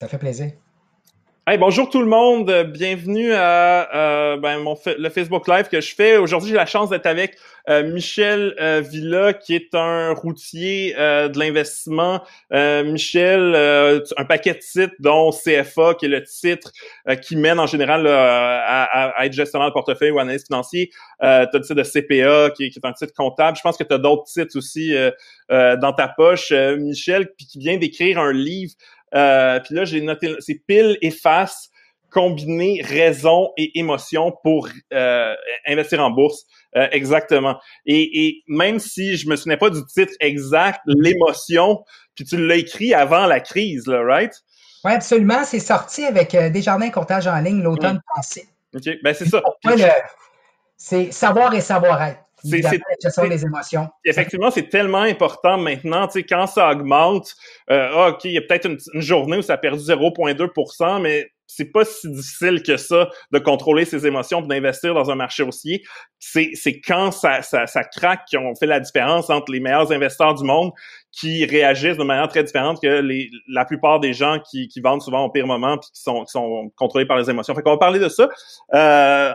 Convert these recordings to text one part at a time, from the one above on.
Ça fait plaisir. Hey, bonjour tout le monde, bienvenue à euh, ben, mon le Facebook Live que je fais. Aujourd'hui, j'ai la chance d'être avec euh, Michel euh, Villa, qui est un routier de l'investissement. Michel, un paquet de titres, dont CFA, qui est le titre qui mène en général à, être gestionnaire de portefeuille ou analyste financier. tu as le titre de CPA, qui, qui, est un titre comptable. Je pense que tu as d'autres titres aussi dans ta poche, Michel, puis qui vient d'écrire un livre euh, puis là, j'ai noté, c'est pile et face combiner raison et émotion pour euh, investir en bourse. Euh, exactement. Et, et, même si je me souvenais pas du titre exact, l'émotion, puis tu l'as écrit avant la crise, là, right? Oui, absolument. C'est sorti avec euh, Desjardins Courtage en ligne l'automne passé. OK, ben c'est ça. C'est savoir et savoir-être. C'est émotions. Effectivement, c'est tellement important maintenant. Tu sais, quand ça augmente, euh, ah, OK, il y a peut-être une, une, journée où ça a perdu 0,2% mais c'est pas si difficile que ça de contrôler ses émotions et d'investir dans un marché haussier. C'est, c'est quand ça, ça, ça craque qu'on fait la différence entre les meilleurs investisseurs du monde qui réagissent de manière très différente que les, la plupart des gens qui, qui vendent souvent au pire moment puis qui sont, qui sont contrôlés par les émotions. Fait qu'on va parler de ça. Euh,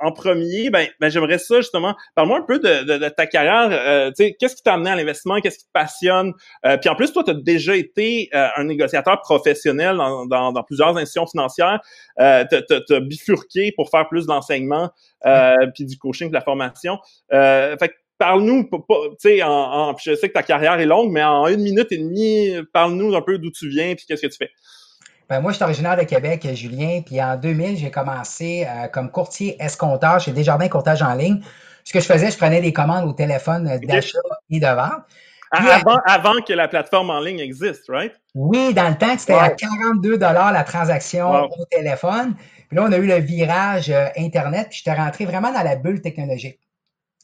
en, premier, ben, ben j'aimerais ça justement. Parle-moi un peu de, de, ta carrière. Euh, qu'est-ce qui t'a amené à l'investissement? Qu'est-ce qui te passionne? Euh, puis en plus, toi, tu as déjà été euh, un négociateur professionnel dans, dans, dans plusieurs institutions financières. Euh, tu as bifurqué pour faire plus d'enseignement euh, puis du coaching, de la formation. Euh, fait parle-nous, tu sais, en, en, je sais que ta carrière est longue, mais en une minute et demie, parle-nous un peu d'où tu viens puis qu'est-ce que tu fais. Ben, moi, je suis originaire de Québec, Julien, puis en 2000, j'ai commencé euh, comme courtier escompteur chez Desjardins Courtage en ligne. Ce que je faisais, je prenais des commandes au téléphone d'achat et de vente. avant, avant, que la plateforme en ligne existe, right? Oui, dans le temps, c'était à 42 la transaction au téléphone. Puis là, on a eu le virage euh, Internet, puis j'étais rentré vraiment dans la bulle technologique.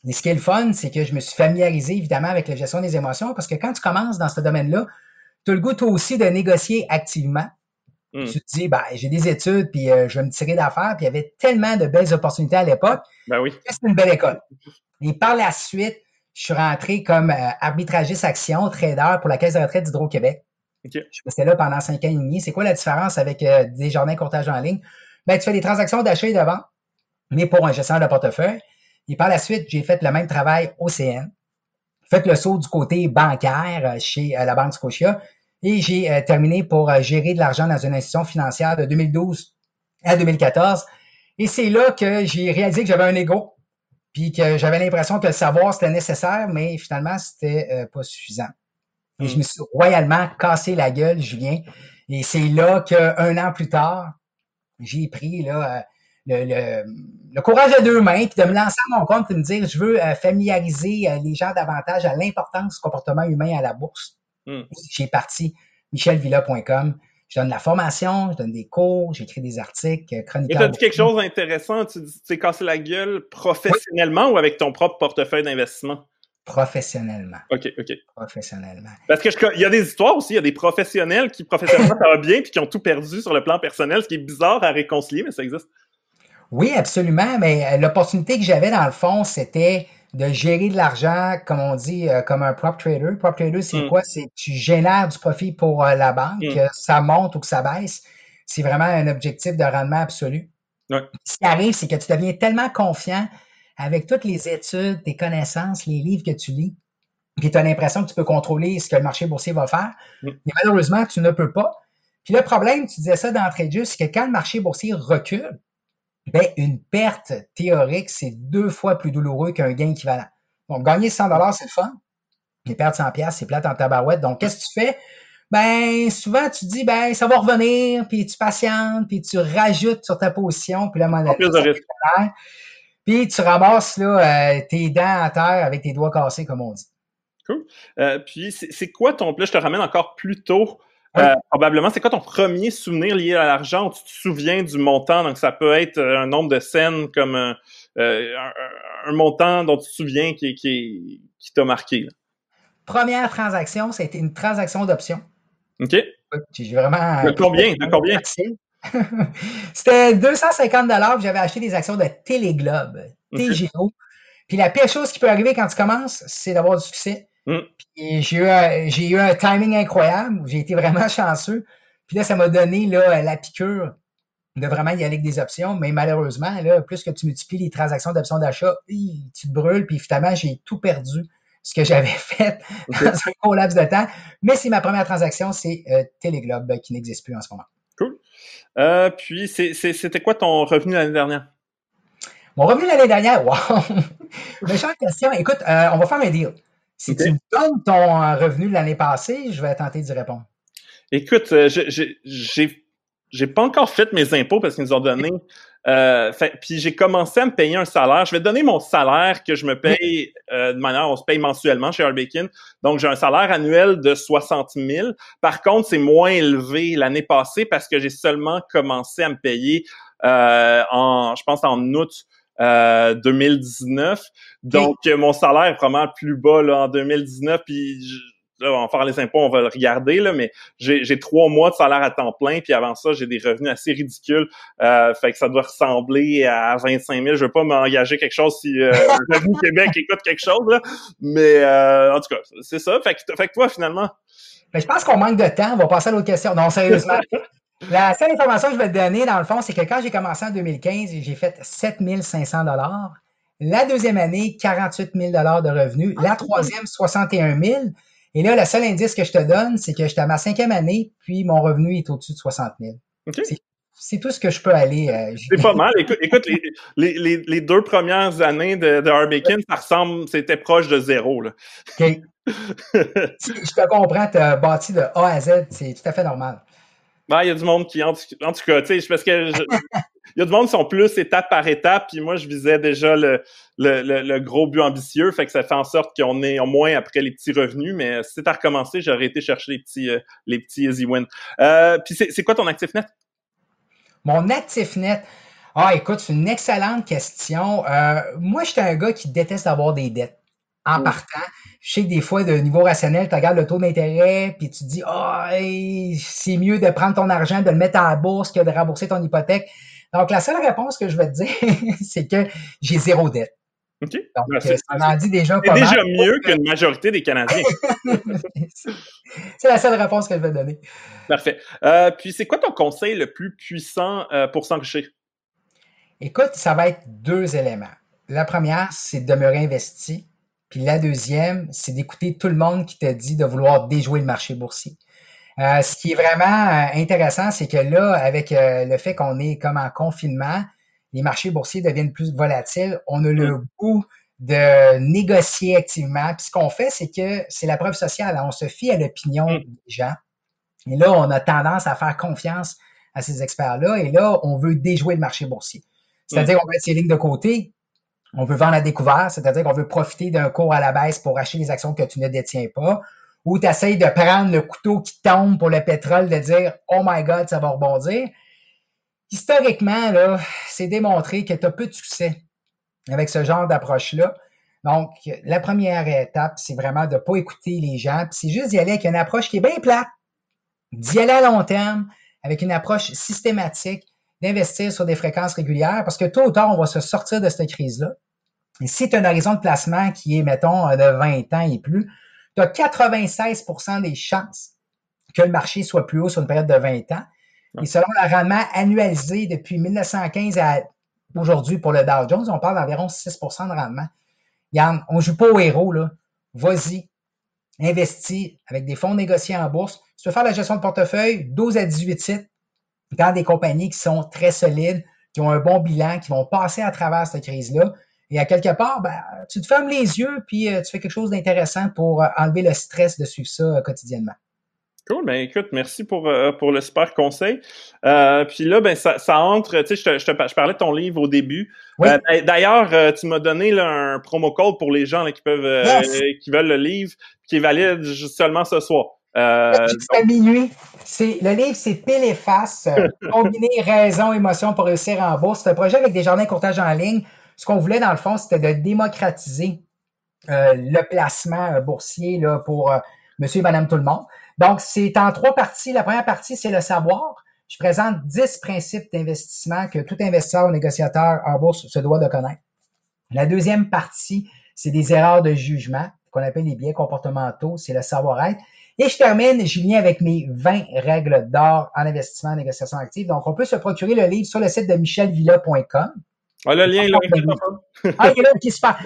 Mais ce qui est le fun, c'est que je me suis familiarisé évidemment avec la gestion des émotions parce que quand tu commences dans ce domaine-là, tu as le goût toi aussi de négocier activement. Hmm. Tu te dis, ben, j'ai des études, puis euh, je vais me tirer d'affaires, puis il y avait tellement de belles opportunités à l'époque. Ben oui. C'est une belle école. Et par la suite, je suis rentré comme euh, arbitragiste action, trader pour la Caisse de retraite d'Hydro-Québec. Je suis resté là pendant cinq ans et demi. C'est quoi la différence avec euh, des jardins courtage en ligne? Ben, tu fais des transactions d'achat et de vente, mais pour un gestionnaire de portefeuille. Et par la suite, j'ai fait le même travail au CN. Fait le saut du côté bancaire chez la Banque Scotia et j'ai euh, terminé pour gérer de l'argent dans une institution financière de 2012 à 2014. Et c'est là que j'ai réalisé que j'avais un ego, puis que j'avais l'impression que le savoir c'était nécessaire, mais finalement c'était pas suffisant. Et je hmm. me suis royalement cassé la gueule, Julien. Et c'est là qu'un an plus tard, j'ai pris là le, le, courage à deux mains, puis de me lancer à mon compte et de me dire, je veux euh, familiariser euh, les gens davantage à l'importance du comportement humain à la bourse. Hmm. J'ai parti michelvilla.com. Je donne la formation, je donne des cours, j'écris des articles, euh, chroniques. Et tu as dit quelque chose d'intéressant, tu t'es cassé la gueule professionnellement ou avec ton propre portefeuille d'investissement? Professionnellement. OK, OK. Professionnellement. Parce que il y a des histoires aussi, il y a des professionnels qui professionnellement ça va bien puis qui ont tout perdu sur le plan personnel, ce qui est bizarre à réconcilier, mais ça existe. Oui, absolument, mais euh, l'opportunité que j'avais dans le fond, c'était de gérer de l'argent, comme on dit, euh, comme un prop trader. Prop trader, c'est mm. quoi? C'est tu génères du profit pour euh, la banque, mm. ça monte ou que ça baisse. C'est vraiment un objectif de rendement absolu. Ce qui arrive, c'est que tu deviens tellement confiant avec toutes les études, tes connaissances, les livres que tu lis, puis tu as l'impression que tu peux contrôler ce que le marché boursier va faire. Mm. Mais malheureusement, tu ne peux pas. Puis le problème, tu disais ça d'entrée de jeu, c'est que quand le marché boursier recule, ben, une perte théorique, c'est deux fois plus douloureux qu'un gain équivalent. Donc, gagner 100 dollars, c'est fun. Les perdre 100 pièces, c'est plate en tabarouette. Donc, qu'est-ce que tu fais? Ben, souvent, tu dis, ben, ça va revenir, puis tu patientes, puis tu rajoutes sur ta position, puis là, mon puis tu ramasses là, euh, tes dents à terre avec tes doigts cassés, comme on dit. Cool. Euh, puis, c'est quoi ton... Là, je te ramène encore plus tôt euh, probablement, c'est quoi ton premier souvenir lié à l'argent où tu te souviens du montant? Donc, ça peut être euh, un nombre de scènes comme euh, un, montant dont tu te souviens qui, qui, qui t'a marqué. Première transaction, c'était une transaction d'option. OK. J'ai vraiment. De combien? De combien? c'était 250 J'avais acheté des actions de Téléglobe, TGO. Puis la pire chose qui peut arriver quand tu commences, c'est d'avoir du succès. Mm. J'ai eu, un, eu un timing incroyable. J'ai été vraiment chanceux. Puis là, ça m'a donné là, la piqûre de vraiment y aller avec des options. Mais malheureusement, là, plus que tu multiplies les transactions d'options d'achat, tu te brûles. Puis finalement, j'ai tout perdu ce que j'avais fait dans un court laps de temps. Mais c'est ma première transaction, c'est euh, Téléglobe qui n'existe plus en ce moment. Cool. Euh, puis, c'était quoi ton revenu l'année dernière? Mon revenu l'année dernière, wow! Méchante question. Écoute, euh, on va faire un deal. Si tu me donnes ton revenu de l'année passée, je vais tenter d'y répondre. Écoute, j'ai j'ai pas encore fait mes impôts parce qu'ils nous ont donné. Euh, puis j'ai commencé à me payer un salaire. Je vais donner mon salaire que je me paye euh, de manière, on se paye mensuellement chez Arbekin. Donc j'ai un salaire annuel de 60 000. Par contre, c'est moins élevé l'année passée parce que j'ai seulement commencé à me payer euh, en, je pense en août 2019. Donc mon salaire est vraiment plus bas là, en 2019. Puis là, on va faire les impôts, on va le regarder, là, mais j'ai trois mois de salaire à temps plein, puis avant ça, j'ai des revenus assez ridicules. Euh, fait que ça doit ressembler à 25 000. Je veux pas m'engager quelque chose si euh, le Revenu Québec écoute quelque chose, là. Mais euh, en tout cas, c'est ça. Fait que, fait que toi, finalement? Ben, je pense qu'on manque de temps. On va passer à l'autre question. Non, sérieusement. La seule information que je vais te donner, dans le fond, c'est que quand j'ai commencé en 2015, j'ai fait 7 500 La deuxième année, 48 000 de revenus. La ah, troisième, 61 000 et là, le seul indice que je te donne, c'est que j'étais à ma cinquième année, puis mon revenu est au-dessus de 60 000. C'est tout ce que je peux aller. Euh, c'est pas mal. Écoute, les, deux premières années de, de ça ressemble, c'était proche de zéro. Là. OK. je te comprends, tu as bâti de A à Z, c'est tout à fait normal. Ben, il y a du monde qui, en tout, cas, tu sais, parce que il y a du monde qui sont plus étape par étape, puis moi, je visais déjà le, le, le, gros but ambitieux, fait que ça fait en sorte qu'on est au moins après les petits revenus, mais si c'était à recommencer, j'aurais été chercher les petits, euh, les petits easy wins. Euh, puis c'est quoi ton actif net? Mon actif net? Ah, écoute, c'est une excellente question. Euh, moi, j'étais un gars qui déteste avoir des dettes en partant. Je sais que des fois, de niveau rationnel, tu regardes le taux d'intérêt, puis tu te dis, ah, c'est mieux de prendre ton argent, de le mettre à la bourse que de rembourser ton hypothèque. Donc, la seule réponse que je vais te dire, c'est que j'ai zéro dette. OK. Donc, ben, ça en dit déjà pas déjà mieux qu'une majorité des Canadiens. c'est la seule réponse que je vais donner. Parfait. Euh, puis, c'est quoi ton conseil le plus puissant euh, pour s'enrichir? Écoute, ça va être deux éléments. La première, c'est de demeurer investi. Puis la deuxième, c'est d'écouter tout le monde qui te dit de vouloir déjouer le marché boursier. Euh, ce qui est vraiment euh, intéressant, c'est que là, avec euh, le fait qu'on est comme en confinement, les marchés boursiers deviennent plus volatiles. On a le mm. goût de négocier activement. Puis ce qu'on fait, c'est que c'est la preuve sociale. On se fie à l'opinion mm. des gens. Et là, on a tendance à faire confiance à ces experts-là. Et là, on veut déjouer le marché boursier. C'est-à-dire qu'on mettre ses lignes de côté. On veut vendre à découvert, c'est-à-dire qu'on veut profiter d'un cours à la baisse pour acheter les actions que tu ne détiens pas ou tu de prendre le couteau qui tombe pour le pétrole, de dire Oh my God, ça va rebondir. Historiquement, là, c'est démontré que tu as peu de succès avec ce genre d'approche-là. Donc, la première étape, c'est vraiment de ne pas écouter les gens, c'est juste d'y aller avec une approche qui est bien plate, d'y aller à long terme, avec une approche systématique, d'investir sur des fréquences régulières, parce que tôt ou tard, on va se sortir de cette crise-là. Si tu as un horizon de placement qui est, mettons, de 20 ans et plus, tu as 96% des chances que le marché soit plus haut sur une période de 20 ans. Et selon le rendement annualisé depuis 1915 à aujourd'hui pour le Dow Jones, on parle d'environ 6% de rendement. Yann, on ne joue pas au héros, là. Vas-y, investis avec des fonds négociés en bourse. Si tu veux faire la gestion de portefeuille, 12 à 18 titres dans des compagnies qui sont très solides, qui ont un bon bilan, qui vont passer à travers cette crise-là. Et à quelque part, ben, tu te fermes les yeux, puis euh, tu fais quelque chose d'intéressant pour euh, enlever le stress de suivre ça euh, quotidiennement. Cool, ben écoute, merci pour, pour le super conseil. puis là, ben ça, ça entre, tu sais, je, je, je, parlais de ton livre au début. D'ailleurs, tu m'as donné là, un promo code pour les gens là, qui peuvent qui veulent le livre, qui est valide seulement ce soir. Euh, à minuit. Le livre, c'est Pile et face, combiner raison, émotion pour réussir en bourse. C'est un projet avec des jardins de courtage en ligne ce qu'on voulait, dans le fond, c'était de démocratiser euh, le placement euh, boursier pour euh, monsieur et madame tout le monde. Donc, c'est en trois parties. La première partie, c'est le savoir. Je présente dix principes d'investissement que tout investisseur ou négociateur en bourse se doit de connaître. La deuxième partie, c'est des erreurs de jugement qu'on appelle les biais comportementaux, c'est le savoir-être. Et je termine, Julien, avec mes 20 règles d'or en investissement en négociation active. Donc, on peut se procurer le livre sur le site de michelvilla.com. Ah, le lien, là, ah, il est là, qui se passe.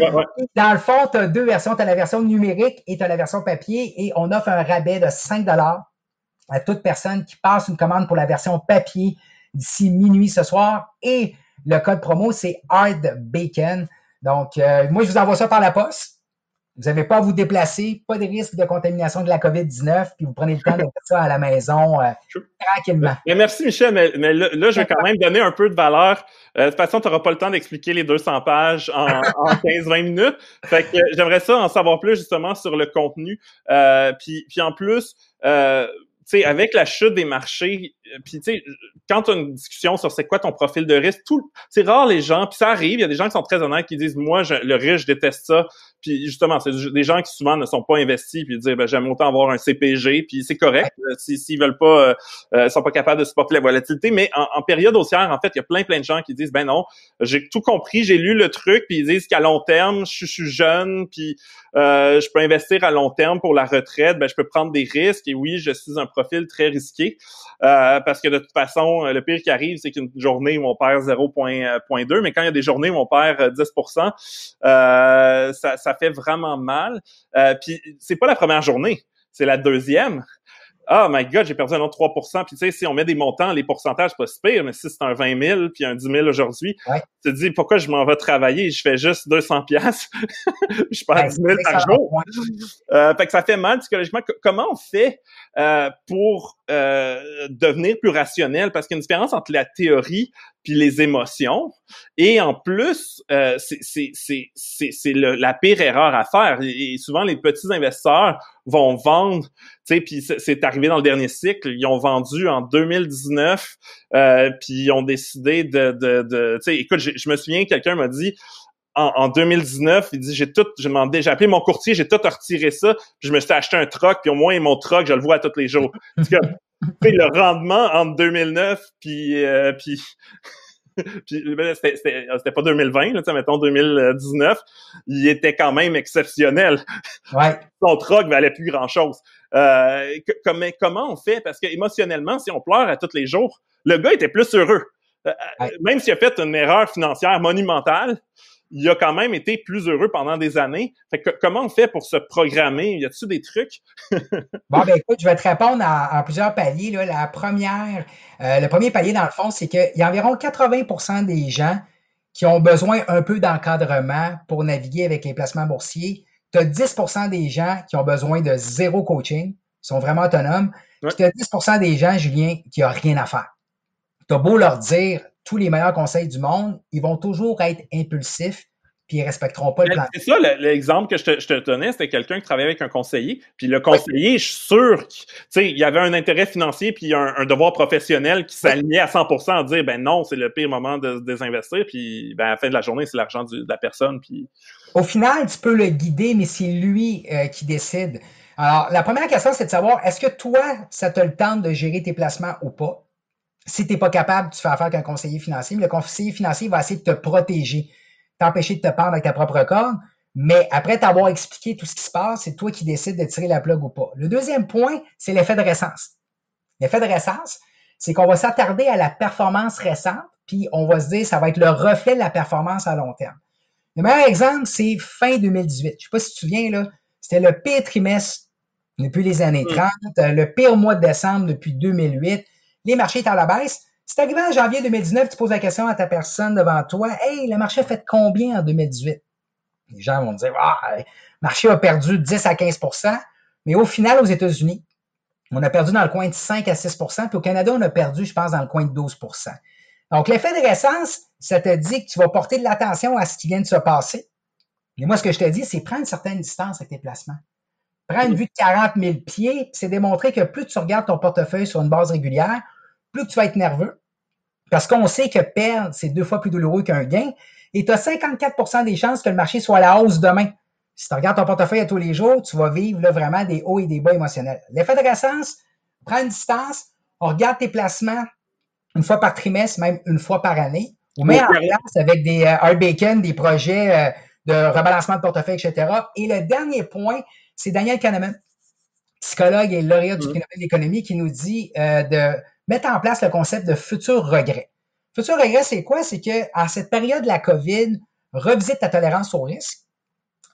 Dans le fond, tu as deux versions. Tu as la version numérique et tu as la version papier. Et on offre un rabais de 5 à toute personne qui passe une commande pour la version papier d'ici minuit ce soir. Et le code promo, c'est Hard Bacon. Donc, euh, moi, je vous envoie ça par la poste. Vous n'avez pas à vous déplacer, pas de risque de contamination de la COVID-19, puis vous prenez le temps de faire ça à la maison euh, tranquillement. Mais merci Michel, mais, là, je vais quand même donner un peu de valeur. Euh, de toute façon, tu n'auras pas le temps d'expliquer les 200 pages en, en 15-20 minutes. Fait que j'aimerais ça en savoir plus justement sur le contenu. puis, puis en plus, sais, avec la chute des marchés, euh, puis tu sais, quand tu as une discussion sur c'est quoi ton profil de risque, tout, c'est rare les gens, puis ça arrive, il y a des gens qui sont très honnêtes qui disent moi le risque, je déteste ça, puis justement, c'est des gens qui souvent ne sont pas investis, puis disent ben, j'aime autant avoir un CPG, puis c'est correct euh, s'ils veulent pas, euh, euh, sont pas capables de supporter la volatilité, mais en, période haussière, en fait, il y a plein plein de gens qui disent ben non, j'ai tout compris, j'ai lu le truc, puis ils disent qu'à long terme, je, suis jeune, puis je peux investir à long terme pour la retraite, ben je peux prendre des risques, et oui, je suis un profil très risqué, parce que de toute façon, le pire qui arrive, c'est qu'une journée où on perd 0.2, mais quand il y a des journées où on perd 10 ça, ça ça fait vraiment mal. Euh, puis c'est pas la première journée, c'est la deuxième. Ah, oh my God, j'ai perdu un autre 3% Puis tu sais, si on met des montants, les pourcentages, pas si pire, mais si c'est un 20 000 puis un 10 000 aujourd'hui, tu te dis, pourquoi je m'en vais travailler? Je fais juste 200 pièces je perds 10 000 par jour. Euh, fait que ça fait mal psychologiquement. comment on fait euh, pour euh, devenir plus rationnel? Parce qu'il y a une différence entre la théorie puis les émotions. Et en plus, euh, c'est la pire erreur à faire. Et, souvent, les petits investisseurs vont vendre, tu sais, puis c'est arrivé dans le dernier cycle, ils ont vendu en 2019, euh, puis ils ont décidé de, de, de tu sais, écoute, je me souviens, quelqu'un m'a dit, en, 2019, il dit j'ai tout, j'ai demandé, j'ai appelé mon courtier, j'ai tout retiré ça, puis je me suis acheté un truck, puis au moins mon truck, je le vois tous les jours. Parce que le rendement entre 2009 puis euh, puis puis ben, c'était pas 2020 là, mettons 2019, il était quand même exceptionnel. Ouais. Son truck valait plus grand chose. Euh, comment, comment on fait? Parce que émotionnellement, si on pleure à tous les jours, le gars était plus heureux. Euh, même s'il a fait une erreur financière monumentale, il a quand même été plus heureux pendant des années. Fait que, comment on fait pour se programmer? Y a-t-il des trucs? bon, ben écoute, je vais te répondre en, plusieurs paliers. Là. La première, euh, le premier palier, dans le fond, c'est qu'il y a environ 80% des gens qui ont besoin un peu d'encadrement pour naviguer avec les placements boursiers. Tu as 10% des gens qui ont besoin de zéro coaching, sont vraiment autonomes. Puis tu as 10% des gens, Julien, qui n'ont rien à faire. Tu as beau leur dire tous les meilleurs conseils du monde, ils vont toujours être impulsifs puis ils respecteront pas le plan. C'est ça l'exemple que je te, je te donnais, c'était quelqu'un qui travaillait avec un conseiller, puis le conseiller, je suis sûr qu'il y avait un intérêt financier puis un, un devoir professionnel qui s'alignait à 100% à dire ben non, c'est le pire moment de, désinvestir, puis ben à la fin de la journée, c'est l'argent de la personne puis Au final, tu peux le guider mais c'est lui euh, qui décide. Alors, la première question c'est de savoir est-ce que toi ça te le tente de gérer tes placements ou pas? Si tu n'es pas capable, tu fais affaire avec un conseiller financier. le conseiller financier va essayer de te protéger, t'empêcher de te pendre avec ta propre corde. Mais après t'avoir expliqué tout ce qui se passe, c'est toi qui décides de tirer la plug ou pas. Le deuxième point, c'est l'effet de récence. L'effet de récence, c'est qu'on va s'attarder à la performance récente, puis on va se dire ça va être le reflet de la performance à long terme. Le meilleur exemple, c'est fin 2018. Je sais pas si tu te souviens, là, c'était le pire trimestre depuis les années 30, mm. le pire mois de décembre depuis 2008 les marchés étaient à la baisse. C'est arrivé en janvier 2019, tu poses la question à ta personne devant toi, Hey, le marché a fait combien en 2018? Les gens vont dire, ah, le marché a perdu 10 à 15% mais au final, aux États-Unis, on a perdu dans le coin de 5 à 6% puis au Canada, on a perdu, je pense, dans le coin de 12% Donc, l'effet de récence, ça te dit que tu vas porter de l'attention à ce qui vient de se passer. Mais moi, ce que je te dis, c'est prendre une certaine distance avec tes placements. Prends une vue de 40 000 pieds, c'est démontré que plus tu regardes ton portefeuille sur une base régulière, plus tu vas être nerveux. Parce qu'on sait que perdre, c'est deux fois plus douloureux qu'un gain. Et tu as 54% des chances que le marché soit à la hausse demain. Si tu regardes ton portefeuille à tous les jours, tu vas vivre là, vraiment des hauts et des bas émotionnels. L'effet de récence, prends une distance, on regarde tes placements une fois par trimestre, même une fois par année. Ou mets en place avec des euh, bacon, des projets euh, de rebalancement de portefeuille, etc. Et le dernier point, c'est Daniel Kahneman. psychologue et lauréat du mm. prix Nobel d'économie, qui nous dit euh, de mettre en place le concept de futur regret. Futur regret, c'est quoi? C'est que à cette période de la COVID, revisite ta tolérance au risque.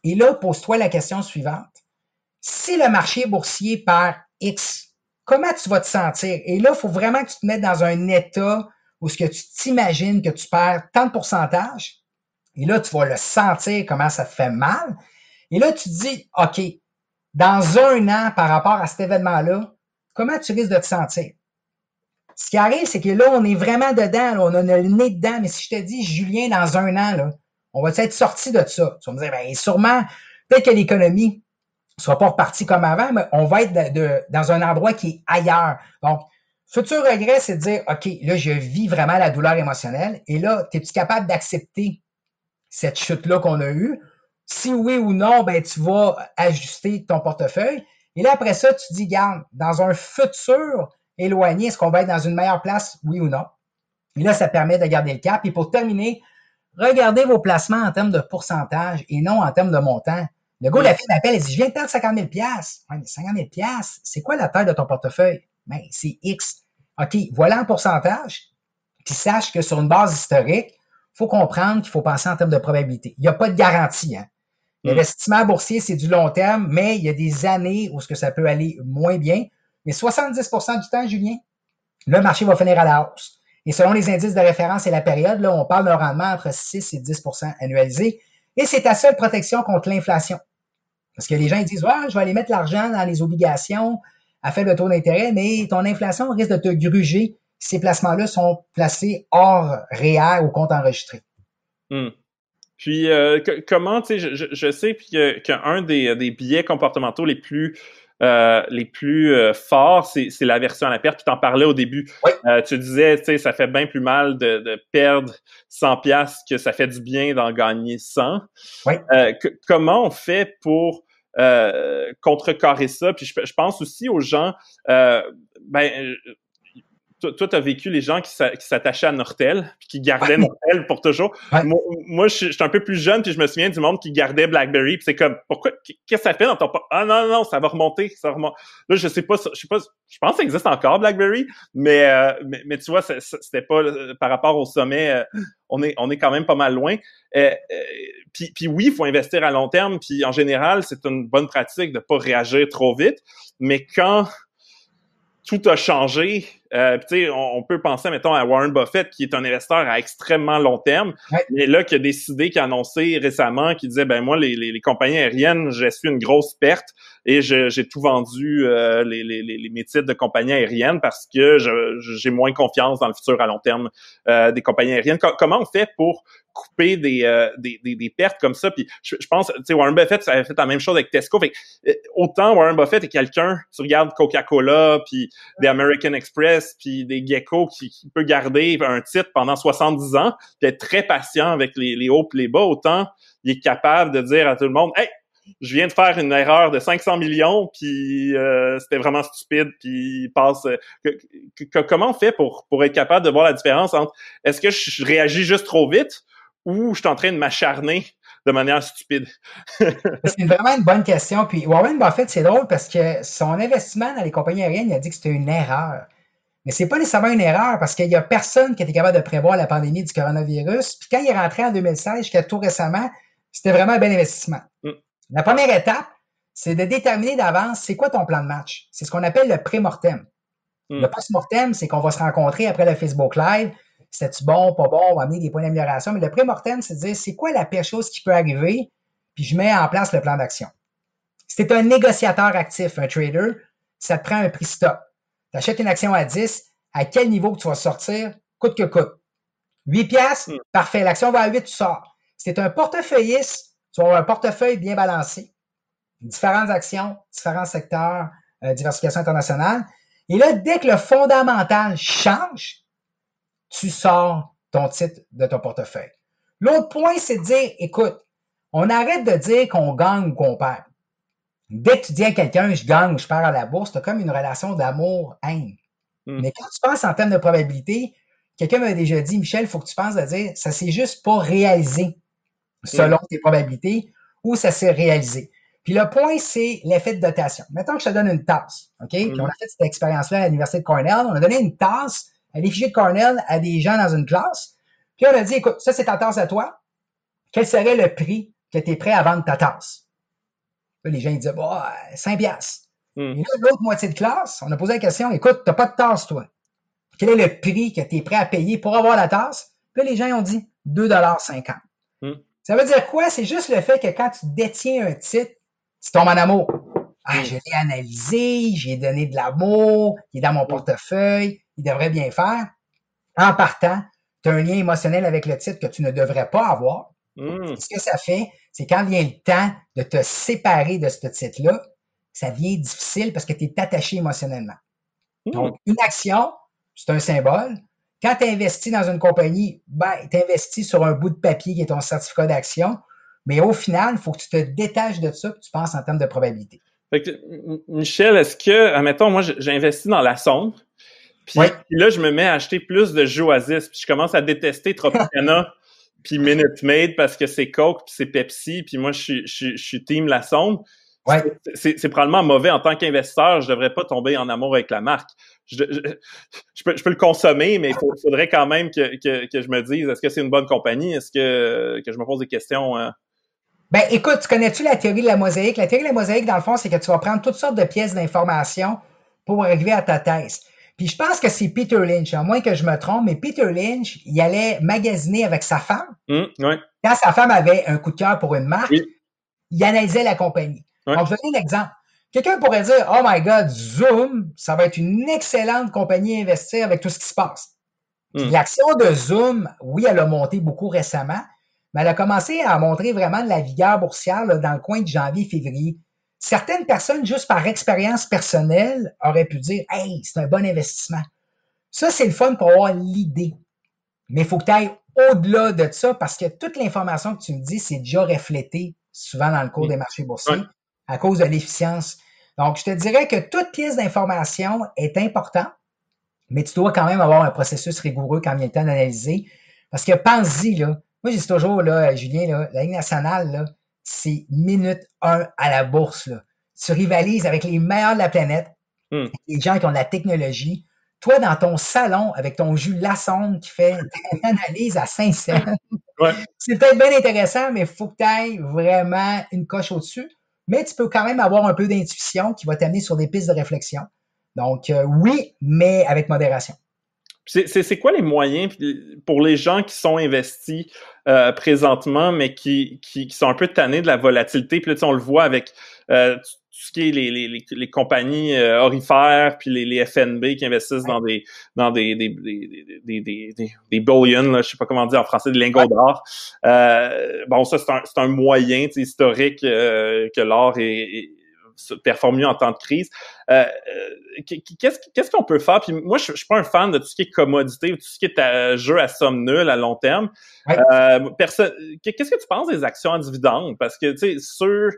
Et là, pose-toi la question suivante. Si le marché boursier perd X, comment tu vas te sentir? Et là, il faut vraiment que tu te mettes dans un état où ce que tu t'imagines que tu perds tant de pourcentage. Et là, tu vas le sentir comment ça te fait mal. Et là, tu te dis, OK, dans un an par rapport à cet événement-là, comment tu risques de te sentir? Ce qui arrive, c'est que là, on est vraiment dedans, on a le nez dedans, mais si je te dis, Julien, dans un an, là, on va être sorti de ça. Tu vas me dire, ben, sûrement, peut-être que l'économie ne sera pas repartie comme avant, mais on va être dans un endroit qui est ailleurs. Donc, futur regret, c'est de dire, OK, là, je vis vraiment la douleur émotionnelle, et là, es-tu capable d'accepter cette chute-là qu'on a eue? Si oui ou non, ben, tu vas ajuster ton portefeuille. Et là, après ça, tu dis, garde, dans un futur éloigné, est-ce qu'on va être dans une meilleure place, oui ou non? Et là, ça permet de garder le cap. Et pour terminer, regardez vos placements en termes de pourcentage et non en termes de montant. Le gars, la fille m'appelle et dit, je viens de perdre 50 000 Ouais, mais 50 000 c'est quoi la taille de ton portefeuille? Ben, c'est X. OK, voilà un pourcentage. Puis sache que sur une base historique, il faut comprendre qu'il faut penser en termes de probabilité. Il n'y a pas de garantie. Hein? L'investissement boursier, c'est du long terme, mais il y a des années où ce que ça peut aller moins bien. Mais 70% du temps, Julien, le marché va finir à la hausse. Et selon les indices de référence et la période, là, on parle d'un rendement entre 6 et 10% annualisé. Et c'est ta seule protection contre l'inflation. Parce que les gens ils disent Ouais, je vais aller mettre l'argent dans les obligations à faible taux d'intérêt, mais ton inflation risque de te gruger si ces placements-là sont placés hors réel ou compte enregistré. Hmm. Puis, euh, comment, tu sais, je, sais qu'un des, des biais comportementaux les plus euh, les plus euh, forts, c'est l'aversion à la perte. Tu t'en parlais au début. Euh, tu disais, tu sais, ça fait bien plus mal de, de, perdre 100 pièces que ça fait du bien d'en gagner 100. comment on fait pour contrecarrer ça? Puis je, je, pense aussi aux gens, ben, toi, tu as vécu les gens qui s'attachaient à Nortel, puis qui gardaient Nortel pour toujours. Moi, je, suis un peu plus jeune, puis je me souviens du monde qui gardait BlackBerry, puis c'est comme, pourquoi, qu'est-ce que ça fait dans ton... Ah non, non, ça va remonter, ça remonte. Là, je sais pas, je sais pas, je pense que ça existe encore, BlackBerry, mais, euh, mais, tu vois, c'était pas euh, par rapport au sommet, euh, on est, on est quand même pas mal loin. puis, puis oui, il faut investir à long terme, puis en général, c'est une bonne pratique de pas réagir trop vite, mais quand tout a changé. Euh, on, on, peut penser, mettons, à Warren Buffett, qui est un investisseur à extrêmement long terme, mais là, qui a décidé, qui a annoncé récemment, qui disait, ben moi, les, les, les compagnies aériennes, j'ai su une grosse perte et j'ai tout vendu euh, les, les, les, mes titres de compagnies aériennes parce que j'ai moins confiance dans le futur à long terme euh, des compagnies aériennes. comment on fait pour couper des, euh, des, des, pertes comme ça? Puis je, pense, tu sais, Warren Buffett, ça avait fait la même chose avec Tesco. Fait, euh, autant Warren Buffett est quelqu'un, tu regardes Coca-Cola, puis des American Express, puis des Gecko qui, peut garder un titre pendant 70 ans, puis être très patient avec les, hauts et les bas, autant il est capable de dire à tout le monde, hey, je viens de faire une erreur de 500 millions, puis euh, c'était vraiment stupide, puis passe. comment on fait pour pour être capable de voir la différence entre est-ce que je réagis juste trop vite ou je suis en train de m'acharner de manière stupide? c'est vraiment une bonne question. Puis Warren Buffett, c'est drôle parce que son investissement dans les compagnies aériennes, il a dit que c'était une erreur. Mais c'est pas nécessairement une erreur parce qu'il y a personne qui était capable de prévoir la pandémie du coronavirus. Puis quand il est rentré en 2016, jusqu'à tout récemment, c'était vraiment un bon investissement. Mm. La première étape, c'est de déterminer d'avance c'est quoi ton plan de match. C'est ce qu'on appelle le pré-mortem. Mm. Le post-mortem, c'est qu'on va se rencontrer après le Facebook Live, c'est-tu bon, pas bon, on va amener des points d'amélioration. Mais le pré-mortem, c'est de dire c'est quoi la pire chose qui peut arriver, puis je mets en place le plan d'action. Si tu un négociateur actif, un trader, ça te prend un prix stop. Tu achètes une action à 10, à quel niveau tu vas sortir, coûte que coûte. 8 piastres, hmm. parfait, l'action va à 8, tu sors. Si tu un portefeuilliste, tu vas avoir un portefeuille bien balancé, différentes actions, différents secteurs, euh, diversification internationale. Et là, dès que le fondamental change, tu sors ton titre de ton portefeuille. L'autre point, c'est de dire, écoute, on arrête de dire qu'on gagne ou qu'on perd. Dès que tu dis à quelqu'un, je gagne ou je perds à la bourse, tu as comme une relation d'amour-haine. Hmm. Mais quand tu penses en termes de probabilité, quelqu'un m'a déjà dit, Michel, il faut que tu penses à dire, ça s'est juste pas réalisé selon tes probabilités ou ça s'est réalisé. Puis le point, c'est l'effet de dotation. Mettons que je te donne une tasse, OK? Puis on a fait cette expérience-là à l'Université de Cornell. On a donné une tasse à l'effigie de Cornell à des gens dans une classe. Puis on a dit, écoute, ça, c'est ta tasse à toi. Quel serait le prix que tu es prêt à vendre ta tasse? Là, les gens, ils disaient, bah, 5 piastres. Hmm. Et là, l'autre moitié de classe, on a posé la question, écoute, tu n'as pas de tasse, toi. Quel est le prix que tu es prêt à payer pour avoir la tasse? Puis là, les gens, ont dit 2,50 hmm. Ça veut dire quoi? C'est juste le fait que quand tu détiens un titre, tu tombes en amour. Ah, je l'ai analysé, j'ai donné de l'amour, il est dans mon portefeuille, il devrait bien faire. En partant, tu as un lien émotionnel avec le titre que tu ne devrais pas avoir. Hmm. Ce que ça fait, c'est quand vient le temps de te séparer de ce titre-là, ça devient difficile parce que tu es attaché émotionnellement. Hmm. Donc, une action, c'est un symbole. Quand tu investis dans une compagnie, ben, tu investis sur un bout de papier qui est ton certificat d'action. Mais au final, il faut que tu te détaches de ça, que tu penses en termes de probabilité. Michel, est-ce que, admettons, moi, j'ai investi dans la sonde, puis, là, je me mets à acheter plus de jeux Oasis, puis je commence à détester Tropicana, puis Minute Maid parce que c'est Coke, puis c'est Pepsi, puis moi, je, suis team la sonde. Ouais. C'est probablement mauvais en tant qu'investisseur. Je devrais pas tomber en amour avec la marque. Je, je, peux, je peux, le consommer, mais il faudrait quand même que, que, que je me dise est-ce que c'est une bonne compagnie? Est-ce que, que je me pose des questions hein? Ben, écoute, tu connais-tu la théorie de la mosaïque? La théorie de la mosaïque, dans le fond, c'est que tu vas prendre toutes sortes de pièces d'information pour arriver à ta thèse. Puis je pense que c'est Peter Lynch, à moins que je me trompe, mais Peter Lynch, il allait magasiner avec sa femme. Mmh, ouais. Quand sa femme avait un coup de cœur pour une marque, il analysait la compagnie. Donc, je vais donner l'exemple. Quelqu'un pourrait dire, oh my God, Zoom, ça va être une excellente compagnie à investir avec tout ce qui se passe. Mmh. L'action de Zoom, oui, elle a monté beaucoup récemment, mais elle a commencé à montrer vraiment de la vigueur boursière dans le coin de janvier-février. Certaines personnes, juste par expérience personnelle, auraient pu dire Hey, c'est un bon investissement. Ça, c'est le fun pour avoir l'idée. Mais il faut que tu ailles au-delà de ça parce que toute l'information que tu me dis, c'est déjà reflété souvent dans le cours des marchés boursiers à cause de l'efficience. Donc, je te dirais que toute pièce d'information est importante, mais tu dois quand même avoir un processus rigoureux quand vient le temps d'analyser. Parce que pense-y, là, moi, je dis toujours, là, Julien, là, la Ligue nationale, là, c'est minute 1 à la bourse. Là. Tu rivalises avec les meilleurs de la planète, hmm. les gens qui ont de la technologie. Toi, dans ton salon, avec ton jus Lassonde qui fait une analyse à 5 cents, c'est peut-être bien intéressant, mais il faut que tu ailles vraiment une coche au-dessus. Mais tu peux quand même avoir un peu d'intuition qui va t'amener sur des pistes de réflexion. Donc, euh, oui, mais avec modération. C'est quoi les moyens pour les gens qui sont investis euh, présentement, mais qui, qui, qui, sont un peu tannés de la volatilité? Puis là, on le voit avec euh, tout ce qui est les, les, les, compagnies euh, orifères, puis les, les FNB qui investissent dans des dans des, des, des, des, des, des bullions, là, je sais pas comment dire en français, des lingots d'or. Euh, bon, ça, c'est un, un moyen historique que l'or est performe mieux en temps de crise. Euh, euh, qu'est-ce qu'on peut faire? Puis moi, je, je suis pas un fan de tout ce qui est commodité ou tout ce qui est à, jeu à somme nulle à long terme. Euh, qu'est-ce que tu penses des actions en dividendes? Parce que, tu sais, sur...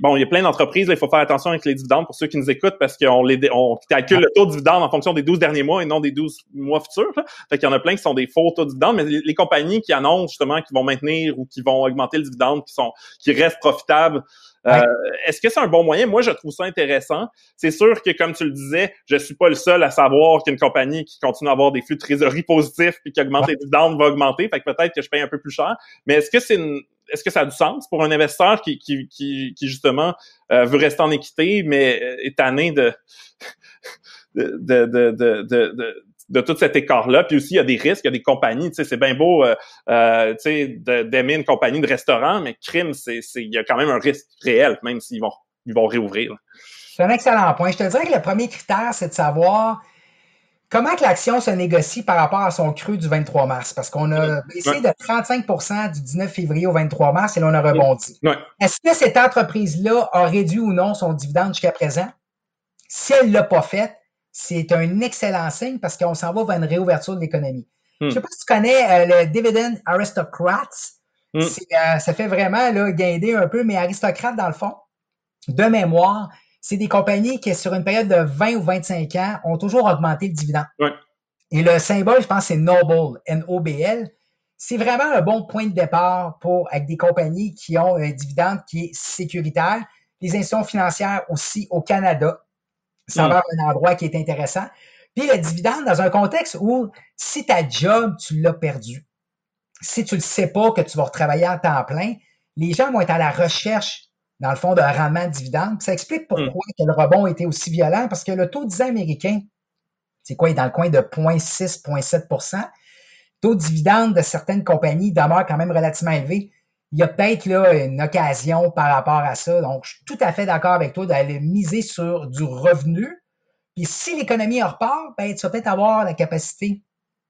bon, il y a plein d'entreprises, il faut faire attention avec les dividendes pour ceux qui nous écoutent parce qu'on les on calcule le taux de dividende en fonction des 12 derniers mois et non des 12 mois futurs. Là. Fait qu'il y en a plein qui sont des faux taux de dividende, mais les, compagnies qui annoncent justement qu'ils vont maintenir ou qui vont augmenter le dividende, qui sont qui restent profitables, euh, est-ce que c'est un bon moyen? Moi, je trouve ça intéressant. C'est sûr que, comme tu le disais, je suis pas le seul à savoir qu'une compagnie qui continue à avoir des flux de trésorerie positifs puis qui augmente les dividendes va augmenter. Fait que peut-être que je paye un peu plus cher. Mais est-ce que c'est est-ce que ça a du sens pour un investisseur qui, qui, qui, justement euh, veut rester en équité, mais est tanné de, de, de, de, de de tout cet écart-là. Puis aussi, il y a des risques, il y a des compagnies. Tu sais, c'est bien beau, euh, euh, tu sais, d'aimer une compagnie de restaurant, mais crime, c'est, il y a quand même un risque réel, même s'ils vont, ils vont réouvrir. C'est un excellent point. Je te dirais que le premier critère, c'est de savoir comment que l'action se négocie par rapport à son cru du 23 mars. Parce qu'on a baissé de 35% du 19 février au 23 mars et là, on a rebondi. Est-ce que cette entreprise-là a réduit ou non son dividende jusqu'à présent? Si elle ne l'a pas fait, c'est un excellent signe parce qu'on s'en va vers une réouverture de l'économie. Je hmm. Je sais pas si tu connais euh, le Dividend Aristocrats. Hmm. Euh, ça fait vraiment là, guider un peu, mais aristocrates, dans le fond, de mémoire, c'est des compagnies qui, sur une période de 20 ou 25 ans, ont toujours augmenté le dividende. Et le symbole, je pense, c'est Noble, N-O-B-L. c'est vraiment un bon point de départ pour avec des compagnies qui ont un dividende qui est sécuritaire. Les institutions financières aussi au Canada, ça va être un endroit qui est intéressant. Puis le dividende dans un contexte où si ta job, tu l'as perdu, si tu ne sais pas que tu vas retravailler en temps plein, les gens vont être à la recherche, dans le fond, d'un rendement de dividende. Ça explique pourquoi mm. le rebond était aussi violent, parce que le taux de 10 américain, c'est quoi, il est dans le coin de 0,6, 0,7 Le taux de dividende de certaines compagnies demeure quand même relativement élevé. Il y a peut-être là une occasion par rapport à ça. Donc, je suis tout à fait d'accord avec toi d'aller miser sur du revenu. Puis si l'économie repart, ben, tu vas peut-être avoir la capacité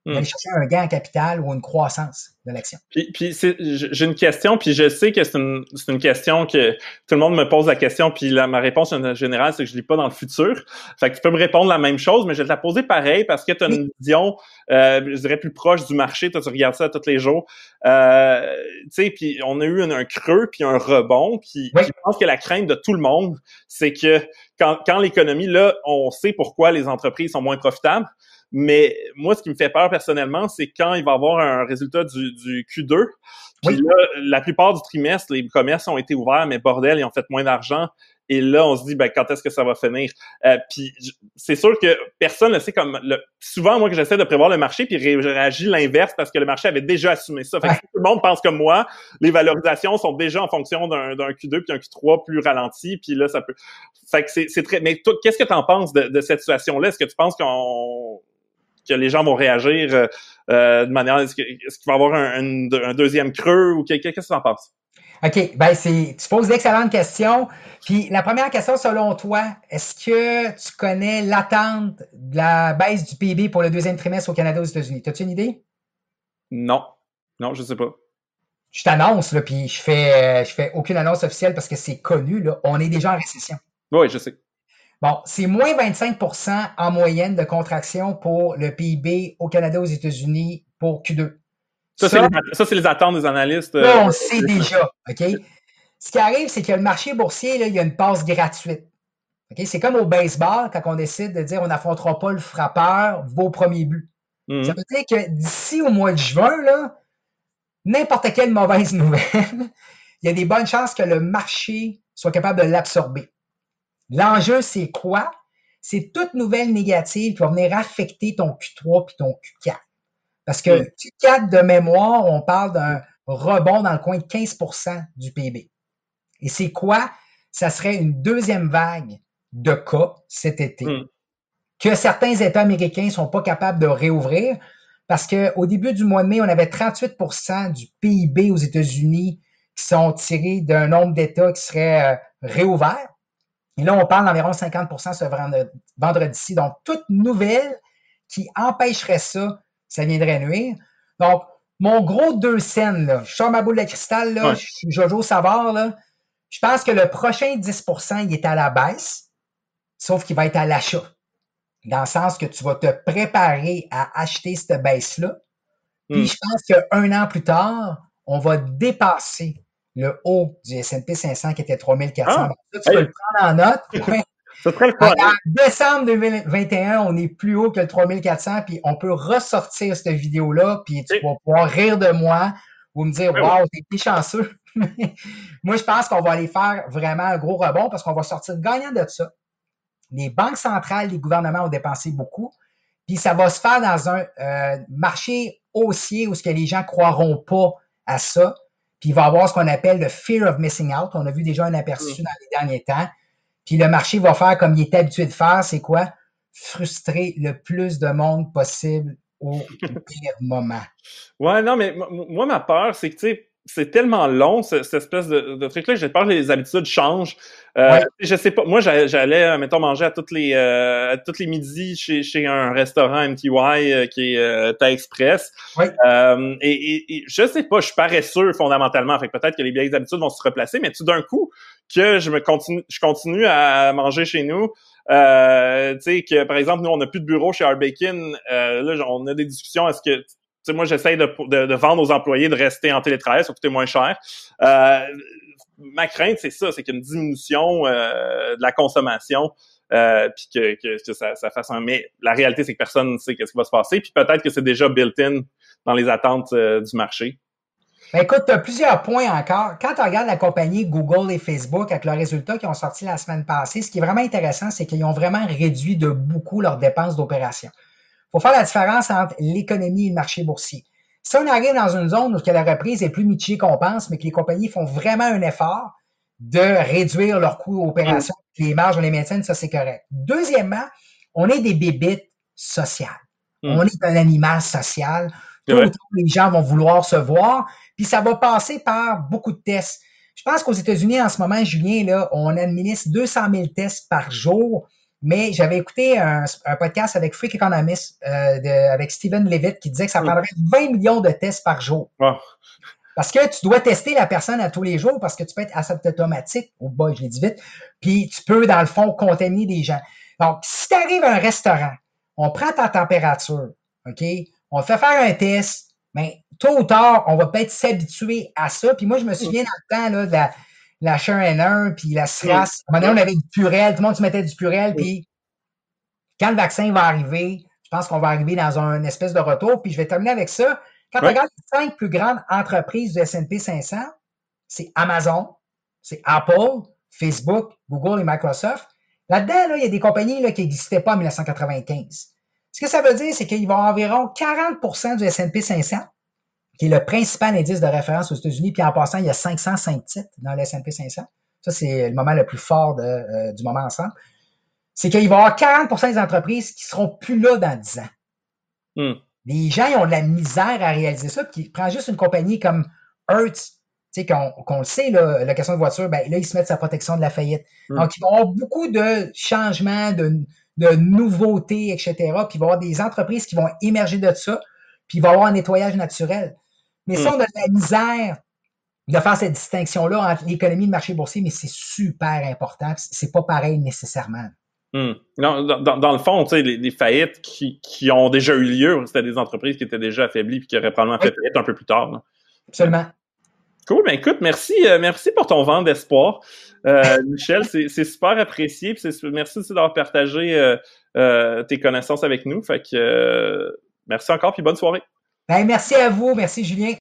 d'aller hmm. chercher un gain en capital ou une croissance de l'action. Puis, puis j'ai une question, puis je sais que c'est une, une, question que tout le monde me pose la question, puis la, ma réponse en général, c'est que je lis pas dans le futur. Fait que tu peux me répondre la même chose, mais je vais te la poser pareil parce que tu as une vision, euh, je dirais, plus proche du marché. Toi, tu regardes ça tous les jours. Euh, tu sais, puis on a eu un, creux, puis un rebond, puis je pense que la crainte de tout le monde, c'est que quand, quand l'économie, là, on sait pourquoi les entreprises sont moins profitables, mais moi, ce qui me fait peur personnellement, c'est quand il va y avoir un résultat du, du Q2. Puis là, la plupart du trimestre, les commerces ont été ouverts, mais bordel, ils ont fait moins d'argent. Et là, on se dit, ben, quand est-ce que ça va finir? Euh, puis c'est sûr que personne ne sait comme... Le, souvent, moi, que j'essaie de prévoir le marché, puis je réagis l'inverse parce que le marché avait déjà assumé ça. Fait que tout le monde pense comme moi, les valorisations sont déjà en fonction d'un Q2 puis un Q3 plus ralenti, puis là, ça peut... Fait que c'est très... Mais toi, qu'est-ce que tu en penses de, de cette situation-là? Est-ce que tu penses qu'on que les gens vont réagir euh, euh, de manière est-ce qu'il va y avoir un, deuxième creux ou qu'est-ce que tu en penses? OK, ben c'est tu poses d'excellentes questions. Puis la première question selon toi, est-ce que tu connais l'attente de la baisse du PIB pour le deuxième trimestre au Canada aux États-Unis? As-tu une idée? Non. Non, je sais pas. Je t'annonce, là, puis je fais, je fais aucune annonce officielle parce que c'est connu, là. On est déjà en récession. Oui, je sais. Bon, c'est moins 25% en moyenne de contraction pour le PIB au Canada, aux États-Unis pour Q2. Ça, c'est les, attentes des analystes. Là, on le euh, sait déjà. OK? Ce qui arrive, c'est que le marché boursier, là, il y a une passe gratuite. C'est comme au baseball, quand on décide de dire on n'affrontera pas le frappeur, vos premiers buts. Mhm. Ça veut dire que d'ici au mois de juin, n'importe quelle mauvaise nouvelle, il y a des bonnes chances que le marché soit capable de l'absorber. L'enjeu, c'est quoi? C'est toute nouvelle négative qui va venir affecter ton Q3 puis ton Q4. Parce que Q4 de mémoire, on parle d'un rebond dans le coin de 15% du PIB. Et c'est quoi? Ça serait une deuxième vague de cas cet été hmm. que certains États américains sont pas capables de réouvrir parce qu'au début du mois de mai, on avait 38% du PIB aux États-Unis qui sont tirés d'un nombre d'États qui seraient euh, réouverts. Et là, on parle d'environ 50% ce vendredi-ci. Donc, toute nouvelle qui empêcherait ça, ça viendrait nuire. Donc, mon gros deux scènes, là, je sors ma boule de cristal, là, je suis Jojo Savard, là, je pense que le prochain 10% il est à la baisse, sauf qu'il va être à l'achat. Dans le sens que tu vas te préparer à acheter cette baisse-là. Puis hmm. je pense qu'un an plus tard, on va dépasser le haut du S&P 500 qui était 3400. Ah, ça, tu peux le prendre en note. En décembre 2021, on est plus haut que le 3400, puis on peut ressortir cette vidéo-là, puis tu vas pouvoir rire de moi ou me dire, waouh, t'es chanceux. moi, je pense qu'on va aller faire vraiment un gros rebond parce qu'on va sortir gagnant de ça. Les banques centrales, les gouvernements ont dépensé beaucoup, puis ça va se faire dans un euh, marché haussier où ce que les gens croiront pas à ça. Puis il va avoir ce qu'on appelle le fear of missing out. On a vu déjà un aperçu mm. dans les derniers temps. Puis le marché va faire comme il est habitué de faire, c'est quoi? Frustrer le plus de monde possible au pire moment. Ouais, non, mais moi, ma peur, c'est que, tu sais, c'est tellement long, cette, espèce de, de truc-là. J'ai peur que les habitudes changent. Euh, Je sais pas. Moi, j'allais, euh, mettons, manger à toutes les euh, à toutes les midis chez, chez un restaurant MTY euh, qui est euh, Express. Euh, et, et, je sais pas, je suis paresseux fondamentalement. Fait peut-être que les vieilles habitudes vont se replacer, mais tout d'un coup que je me continue, je continue à manger chez nous. Euh, tu sais que par exemple nous on n'a plus de bureau chez Arbekin. Euh, là on a des discussions. Est-ce que sais, moi, j'essaye de, vendre aux employés de rester en télétravail, ça coûte moins cher. Euh, ma crainte, c'est ça, c'est qu'il y a une diminution euh, de la consommation, euh, puis que, ça, fasse un... Mais la réalité, c'est que personne ne sait ce qui va se passer, puis peut-être que c'est déjà built-in dans les attentes du marché. Ben écoute, tu as plusieurs points encore. Quand tu regardes la compagnie Google et Facebook avec leurs résultats qui ont sorti la semaine passée, ce qui est vraiment intéressant, c'est qu'ils ont vraiment réduit de beaucoup leurs dépenses d'opération. Il faut faire la différence entre l'économie et le marché boursier. Si on arrive dans une zone où la reprise est plus mitigée qu'on pense, mais que les compagnies font vraiment un effort de réduire leurs coûts d'opération, mm. les marges, on les maintienne, ça c'est correct. Deuxièmement, on est des bébites sociales. Mm. On est un animal social. Tous les gens vont vouloir se voir. Puis ça va passer par beaucoup de tests. Je pense qu'aux États-Unis, en ce moment, Julien, là, on administre 200 000 tests par jour. Mais j'avais écouté un, podcast avec Freak Economist, euh, avec Steven Levitt, qui disait que ça prendrait 20 millions de tests par jour. Parce que tu dois tester la personne à tous les jours parce que tu peux être asymptomatique, ou oh boy, je l'ai dit vite, puis tu peux, dans le fond, contaminer des gens. Donc, si tu arrives à un restaurant, on prend ta température, OK? On fait faire un test, mais tôt ou tard, on va peut-être s'habituer à ça. Puis moi, je me souviens dans le temps là, de la, la N1, puis la SRAS. À un moment donné, on avait du Purel, tout le monde se mettait du Purel, puis quand le vaccin va arriver, je pense qu'on va arriver dans un espèce de retour. Puis je vais terminer avec ça. Quand on regarde les cinq plus grandes entreprises du S&P 500, c'est Amazon, c'est Apple, Facebook, Google et Microsoft. Là-dedans, il y a des compagnies là, qui n'existaient pas en 1995. Ce que ça veut dire, c'est qu'il va y avoir environ 40% du S&P 500, qui est le principal indice de référence aux États-Unis, puis en passant, il y a 505 titres dans le S&P 500. Ça, c'est le moment le plus fort euh, du moment ensemble. C'est qu'il va y avoir 40% des entreprises qui seront plus là dans 10 ans. Hmm. Les gens, ils ont de la misère à réaliser ça, puis prend juste une compagnie comme Hertz, tu sais, qu'on le sait, là, la question de voiture, ben là, ils se mettent sa protection de la faillite. Hmm. Donc, ils vont avoir beaucoup de changements, de, de nouveautés, etc. Puis il va y avoir des entreprises qui vont émerger de ça, puis il va y avoir un nettoyage naturel. Mais ça, hmm. on a de la misère de faire cette distinction-là entre l'économie et le marché boursier, mais c'est super important. C'est pas pareil nécessairement. Hmm. Non, dans, le fond, tu sais, les, faillites qui, qui, ont déjà eu lieu, c'était des entreprises qui étaient déjà affaiblies puis qui auraient probablement fait faillite un peu plus tard. Absolument. Cool, ben écoute, merci, euh, merci pour ton vent d'espoir. Euh, Michel, c'est super apprécié. merci aussi d'avoir partagé euh, tes connaissances avec nous. Fait que merci encore, puis bonne soirée. Ben, merci à vous. Merci, Julien.